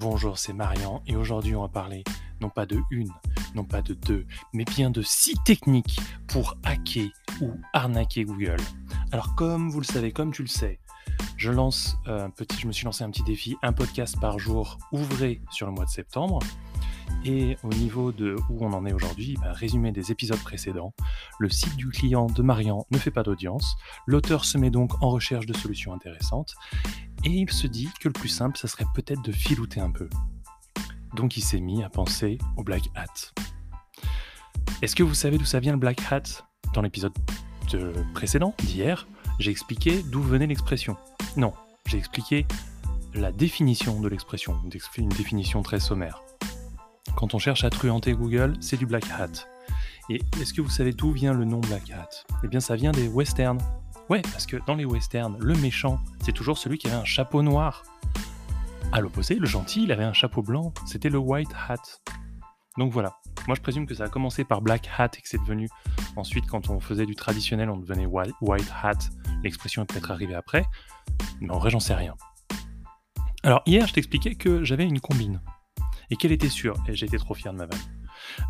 Bonjour, c'est Marian et aujourd'hui on va parler non pas de une, non pas de deux, mais bien de six techniques pour hacker ou arnaquer Google. Alors comme vous le savez, comme tu le sais, je lance un petit, je me suis lancé un petit défi, un podcast par jour ouvré sur le mois de septembre. Et au niveau de où on en est aujourd'hui, bah, résumé des épisodes précédents, le site du client de Marian ne fait pas d'audience, l'auteur se met donc en recherche de solutions intéressantes, et il se dit que le plus simple, ça serait peut-être de filouter un peu. Donc il s'est mis à penser au Black Hat. Est-ce que vous savez d'où ça vient le Black Hat? Dans l'épisode précédent, d'hier, j'ai expliqué d'où venait l'expression. Non, j'ai expliqué la définition de l'expression, une définition très sommaire. Quand on cherche à truanter Google, c'est du Black Hat. Et est-ce que vous savez d'où vient le nom Black Hat? Eh bien, ça vient des westerns. Ouais, parce que dans les westerns, le méchant, c'est toujours celui qui avait un chapeau noir. À l'opposé, le gentil, il avait un chapeau blanc, c'était le White Hat. Donc voilà, moi je présume que ça a commencé par Black Hat et que c'est devenu ensuite quand on faisait du traditionnel, on devenait White Hat. L'expression est peut-être arrivée après, mais en vrai j'en sais rien. Alors hier je t'expliquais que j'avais une combine et qu'elle était sûre, et j'étais trop fier de ma vanne.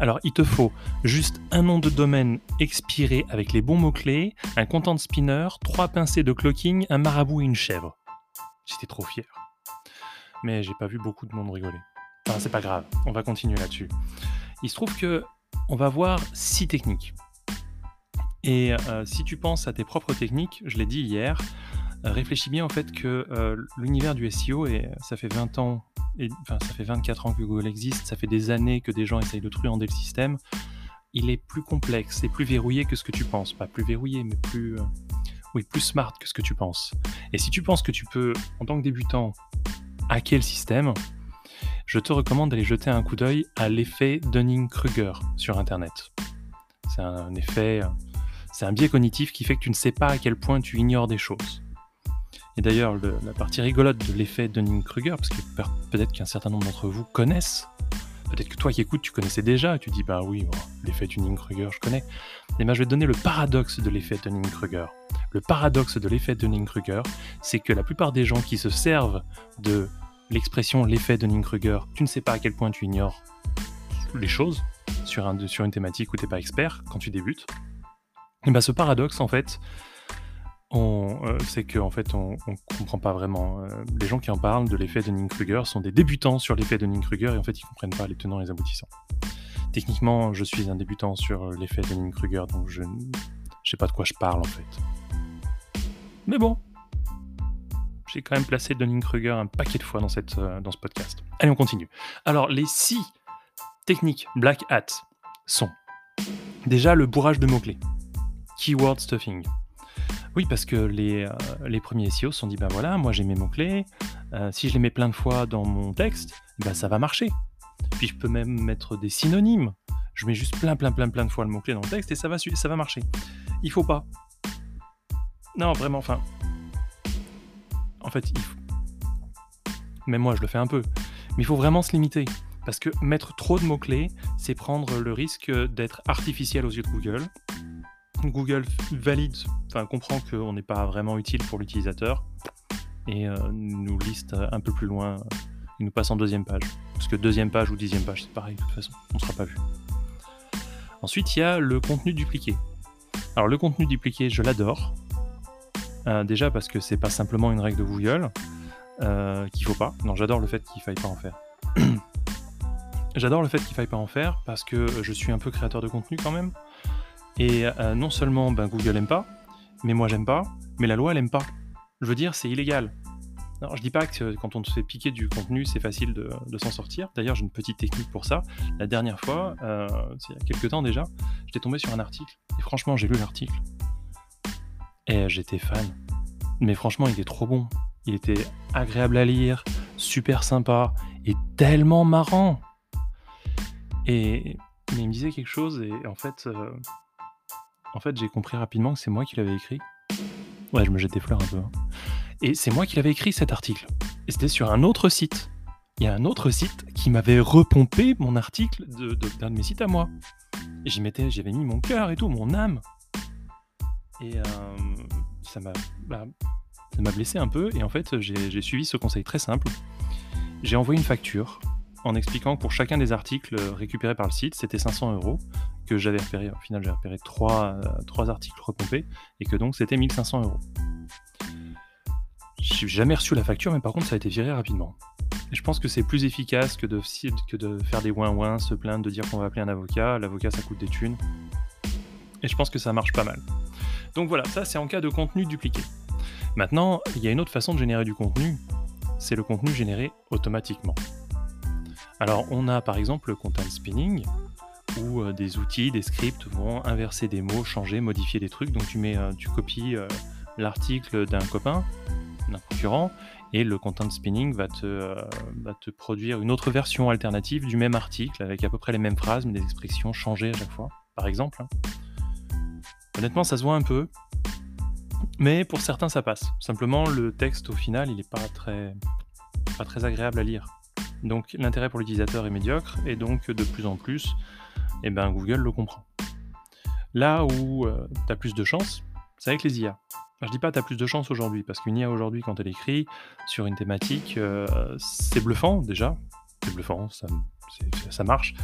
Alors, il te faut juste un nom de domaine expiré avec les bons mots-clés, un content spinner, trois pincées de clocking, un marabout et une chèvre. J'étais trop fier. Mais j'ai pas vu beaucoup de monde rigoler. Enfin, c'est pas grave, on va continuer là-dessus. Il se trouve que on va voir six techniques. Et euh, si tu penses à tes propres techniques, je l'ai dit hier, euh, réfléchis bien au fait que euh, l'univers du SEO, et ça fait 20 ans enfin, ça fait 24 ans que Google existe, ça fait des années que des gens essayent de truander le système, il est plus complexe et plus verrouillé que ce que tu penses. Pas plus verrouillé, mais plus, euh, oui, plus smart que ce que tu penses. Et si tu penses que tu peux, en tant que débutant, hacker le système, je te recommande d'aller jeter un coup d'œil à l'effet Dunning-Kruger sur Internet. C'est un effet, c'est un biais cognitif qui fait que tu ne sais pas à quel point tu ignores des choses. Et d'ailleurs, la partie rigolote de l'effet Dunning-Kruger, parce que peut-être qu'un certain nombre d'entre vous connaissent, peut-être que toi qui écoutes, tu connaissais déjà, tu dis, bah oui, l'effet Dunning-Kruger, je connais. Et bien, je vais te donner le paradoxe de l'effet Dunning-Kruger. Le paradoxe de l'effet Dunning-Kruger, c'est que la plupart des gens qui se servent de l'expression l'effet Dunning-Kruger, tu ne sais pas à quel point tu ignores les choses sur, sur une thématique où tu n'es pas expert quand tu débutes. Et bien, ce paradoxe, en fait, euh, c'est qu'en en fait, on, ne comprend pas vraiment. Euh, les gens qui en parlent de l'effet Dunning-Kruger sont des débutants sur l'effet Dunning-Kruger et en fait, ils comprennent pas les tenants et les aboutissants. Techniquement, je suis un débutant sur l'effet Dunning-Kruger, donc je ne sais pas de quoi je parle en fait. Mais bon, j'ai quand même placé Dunning-Kruger un paquet de fois dans, euh, dans ce podcast. Allez, on continue. Alors, les six techniques Black Hat sont déjà le bourrage de mots-clés, keyword stuffing. Oui, parce que les, euh, premiers SEO se sont dit, ben voilà, moi j'ai mes mots-clés, euh, si je les mets plein de fois dans mon texte, ben ça va marcher. Puis je peux même mettre des synonymes. Je mets juste plein, plein, plein, plein de fois le mot-clé dans le texte et ça va, ça va marcher. Il faut pas. Non, vraiment, enfin. En fait, il faut... Même moi, je le fais un peu. Mais il faut vraiment se limiter. Parce que mettre trop de mots-clés, c'est prendre le risque d'être artificiel aux yeux de Google Google valide, enfin comprend qu'on n'est pas vraiment utile pour l'utilisateur et euh, nous liste un peu plus loin, il nous passe en deuxième page. Parce que deuxième page ou dixième page, c'est pareil, de toute façon, on ne sera pas vu. Ensuite, il y a le contenu dupliqué. Alors le contenu dupliqué, je l'adore. Euh, déjà parce que c'est pas simplement une règle de Google euh, qu'il faut pas. Non, j'adore le fait qu'il faille pas en faire. j'adore le fait qu'il faille pas en faire parce que je suis un peu créateur de contenu quand même. Et euh, non seulement ben, Google aime pas, mais moi j'aime pas, mais la loi elle aime pas. Je veux dire, c'est illégal. Alors, je dis pas que quand on se fait piquer du contenu, c'est facile de, s'en sortir. D'ailleurs, j'ai une petite technique pour ça. La dernière fois, euh, il y a quelques temps déjà, j'étais tombé sur un article. Et franchement, j'ai lu l'article. Et j'étais fan. Mais franchement, il était trop bon. Il était agréable à lire, super sympa et tellement marrant. Et mais il me disait quelque chose et en fait, euh, en fait, j'ai compris rapidement que c'est moi qui l'avais écrit. Ouais, je me jette des fleurs un peu. Hein. Et c'est moi qui l'avais écrit cet article. Et c'était sur un autre site. Il y a un autre site qui m'avait repompé mon article d'un de, mes sites à moi. J'y mettais, j'avais mis mon cœur et tout, mon âme. Et euh, ça m'a bah, ça m'a blessé un peu. Et en fait, j'ai suivi ce conseil très simple. j'ai envoyé une facture en expliquant que pour chacun des articles récupérés par le site, c'était 500 euros, que j'avais repéré, au final j'ai repéré trois, trois articles recompés, et que donc c'était 1500 euros. J'ai jamais reçu la facture, mais par contre ça a été viré rapidement. Je pense que c'est plus efficace que de, que de faire des ouin-ouin, se plaindre, de dire qu'on va appeler un avocat. L'avocat ça coûte des thunes. Et je pense que ça marche pas mal. Donc voilà, ça c'est en cas de contenu dupliqué. Maintenant, il y a une autre façon de générer du contenu, c'est le contenu généré automatiquement. Alors on a par exemple le content spinning, où euh, des outils, des scripts vont inverser des mots, changer, modifier des trucs. Donc tu mets, euh, tu copies euh, l'article d'un copain, d'un concurrent, et le content spinning va te, produire une autre version alternative du même article avec à peu près les mêmes phrases, mais des expressions changées à chaque fois, par exemple. Hein. Honnêtement, ça se voit un peu, mais pour certains, ça passe. Simplement, le texte au final, il n'est pas très agréable à lire. Donc l'intérêt pour l'utilisateur est médiocre, et donc de plus en plus, eh ben, Google le comprend. Là où euh, tu as plus de chance, c'est avec les IA. je dis pas tu as plus de chance aujourd'hui, parce qu'une IA aujourd'hui, quand elle écrit sur une thématique, euh, c'est bluffant déjà. C'est bluffant, ça, marche.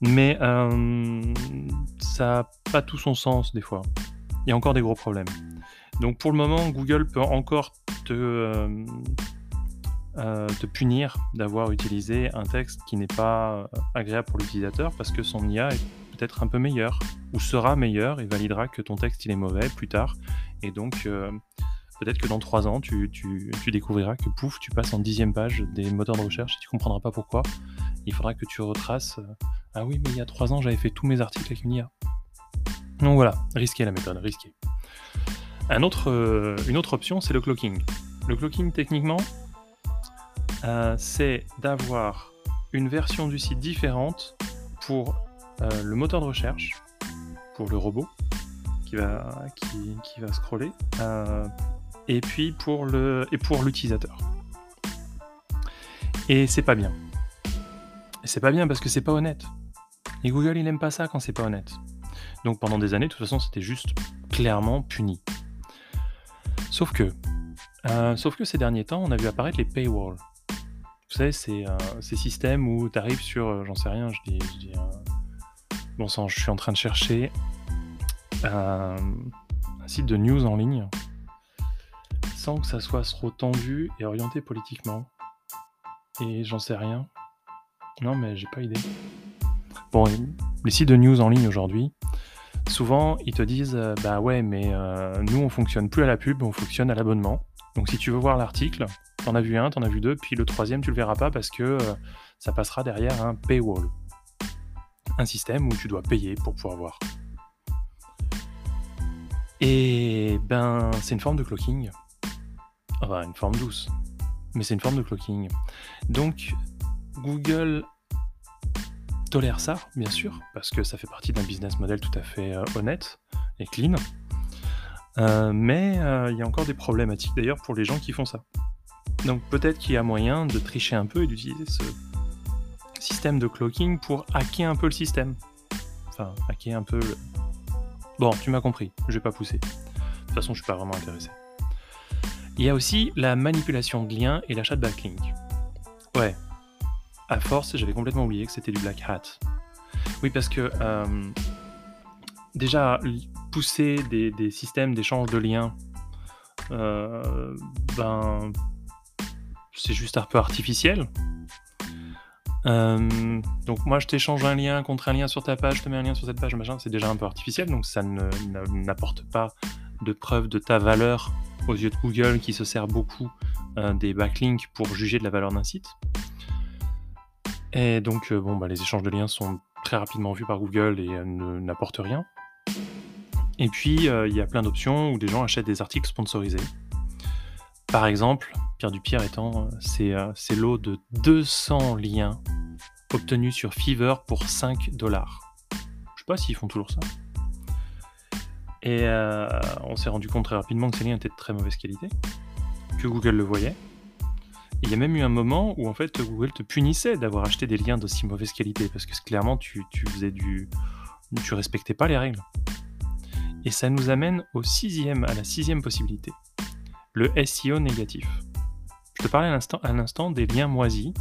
Mais euh, ça n'a pas tout son sens des fois. Il y a encore des gros problèmes. Donc pour le moment, Google peut encore te, euh, euh, te punir d'avoir utilisé un texte qui n'est pas agréable pour l'utilisateur parce que son IA est peut-être un peu meilleur ou sera meilleur et validera que ton texte il est mauvais plus tard. Et donc peut-être que dans trois ans, tu, tu, découvriras que pouf, tu passes en dixième page des moteurs de recherche et tu comprendras pas pourquoi. Il faudra que tu retraces. ah oui, mais il y a trois ans, j'avais fait tous mes articles avec une IA. Donc voilà, risqué la méthode, risqué. Un autre, euh, une autre option, c'est le clocking. Le clocking, techniquement, euh, c'est d'avoir une version du site différente pour euh, le moteur de recherche, pour le robot qui va, qui, va scroller, et puis pour le et pour l'utilisateur. Et c'est pas bien. c'est pas bien parce que c'est pas honnête. Et Google, il aime pas ça quand c'est pas honnête. Donc pendant des années, de toute façon, c'était juste clairement puni. Sauf que, euh, sauf que ces derniers temps, on a vu apparaître les paywalls. Vous savez, c'est euh, ces systèmes où tu arrives sur, euh, j'en sais rien, je dis, je dis bon sang, je suis en train de chercher un site de news en ligne sans que ça soit trop tendu et orienté politiquement. Et j'en sais rien. Non, mais j'ai pas idée. Bon, les sites de news en ligne aujourd'hui, souvent ils te disent euh, bah ouais mais euh, nous on fonctionne plus à la pub, on fonctionne à l'abonnement. Donc si tu veux voir l'article, t'en as vu un, t'en as vu deux, puis le troisième tu le verras pas parce que euh, ça passera derrière un paywall. Un système où tu dois payer pour pouvoir voir. Et ben c'est une forme de clocking. Enfin une forme douce. Mais c'est une forme de clocking. Donc Google tolère ça, bien sûr, parce que ça fait partie d'un business model tout à fait euh, honnête et clean. Euh, mais il y a encore des problématiques d'ailleurs pour les gens qui font ça. Donc peut-être qu'il y a moyen de tricher un peu et d'utiliser ce système de clocking pour hacker un peu le système. Enfin, hacker un peu le... Bon, tu m'as compris, je vais pas pousser. De toute façon, je suis pas vraiment intéressé. Il y a aussi la manipulation de liens et l'achat de backlink. Ouais, à force, j'avais complètement oublié que c'était du Black Hat. Oui, parce que euh, déjà, pousser des, systèmes d'échange de liens, euh, ben, c'est juste un peu artificiel. Euh, donc moi je t'échange un lien contre un lien sur ta page, je te mets un lien sur cette page, machin, c'est déjà un peu artificiel, donc ça n'apporte pas de preuve de ta valeur aux yeux de Google qui se sert beaucoup des backlinks pour juger de la valeur d'un site. Et donc, euh, bon, bah, les échanges de liens sont très rapidement vus par Google et euh, n'apportent rien. Et puis, euh, il y a plein d'options où des gens achètent des articles sponsorisés. Par exemple, Pierre Dupierre étant, c'est c'est l'eau de 200 liens obtenus sur Fiverr pour 5 dollars. Je sais pas s'ils font toujours ça. Et on s'est rendu compte très rapidement que ces liens étaient de très mauvaise qualité, que Google le voyait, il y a même eu un moment où en fait Google te punissait d'avoir acheté des liens d'aussi mauvaise qualité parce que clairement tu, faisais du, tu respectais pas les règles. Et ça nous amène au sixième, à la sixième possibilité, le SEO négatif. Je parlais à l'instant des liens moisis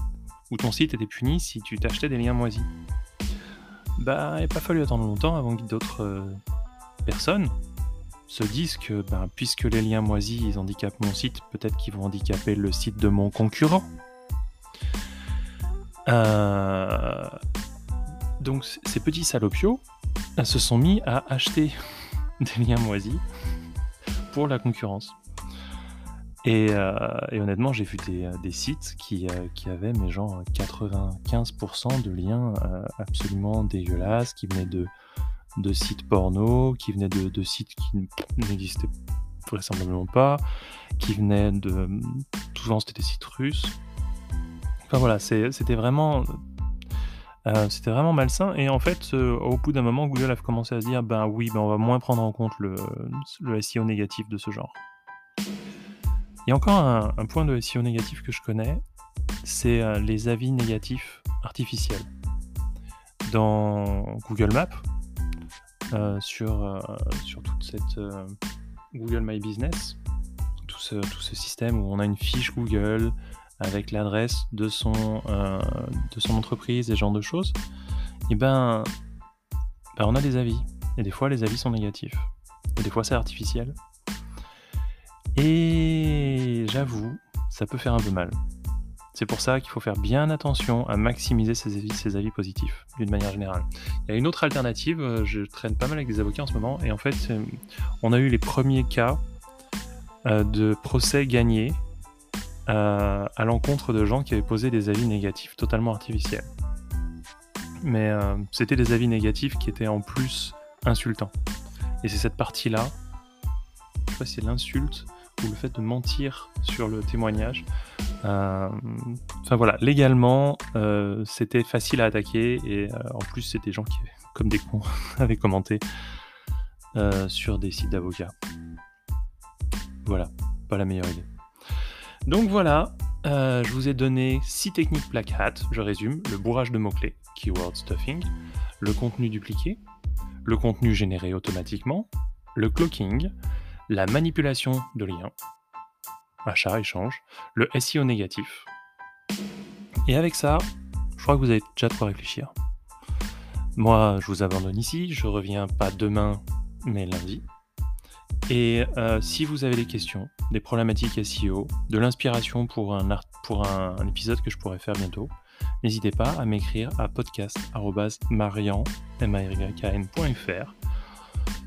où ton site était puni si tu t'achetais des liens moisis. Bah, il n'a pas fallu attendre longtemps avant que d'autres euh, personnes se disent que ben, puisque les liens moisis ils handicapent mon site, peut-être qu'ils vont handicaper le site de mon concurrent. Euh, donc ces petits salopios se sont mis à acheter des liens moisis pour la concurrence. Et, euh, honnêtement, j'ai vu des, sites qui, qui, avaient, mais genre, 95% de liens absolument dégueulasses, qui venaient de, de sites porno, qui venaient de, sites qui n'existaient vraisemblablement pas, qui venaient de... Souvent c'était des sites russes. Enfin voilà, c'était vraiment... Euh, c'était vraiment malsain et en fait euh, au bout d'un moment Google a commencé à se dire ben oui ben on va moins prendre en compte le SEO négatif de ce genre. Il y a encore un, point de SEO négatif que je connais, c'est euh, les avis négatifs artificiels. Dans Google Maps, euh, sur, euh, sur toute cette Google My Business, tout ce, tout ce système où on a une fiche Google avec l'adresse de, son de son entreprise et ce genre de choses, et eh ben, ben, on a des avis. Et des fois, les avis sont négatifs. Et des fois, c'est artificiel. Et j'avoue, ça peut faire un peu mal. C'est pour ça qu'il faut faire bien attention à maximiser ses avis, positifs, d'une manière générale. Il y a une autre alternative, euh, je traîne pas mal avec des avocats en ce moment, et en fait, euh, on a eu les premiers cas euh, de procès gagnés à l'encontre de gens qui avaient posé des avis négatifs totalement artificiels. Mais c'était des avis négatifs qui étaient en plus insultants. Et c'est cette partie-là, je sais pas si c'est l'insulte ou le fait de mentir sur le témoignage, euh, enfin voilà, légalement, euh, c'était facile à attaquer et euh, en plus, c'était des gens qui, comme des cons, avaient commenté sur des sites d'avocats. Voilà, pas la meilleure idée. Donc voilà, je vous ai donné 6 techniques Black Hat, je résume, le bourrage de mots-clés, keyword stuffing, le contenu dupliqué, le contenu généré automatiquement, le cloaking, la manipulation de liens, achat, échange, le SEO négatif. Et avec ça, je crois que vous avez déjà de quoi réfléchir. Moi, je vous abandonne ici, je reviens pas demain, mais lundi. Et euh, si vous avez des questions, des problématiques SEO, de l'inspiration pour, un, un, épisode que je pourrais faire bientôt, n'hésitez pas à m'écrire à podcast.marian.fr.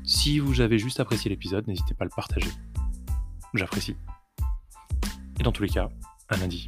Si vous avez juste apprécié l'épisode, n'hésitez pas à le partager. J'apprécie. Et dans tous les cas, à lundi.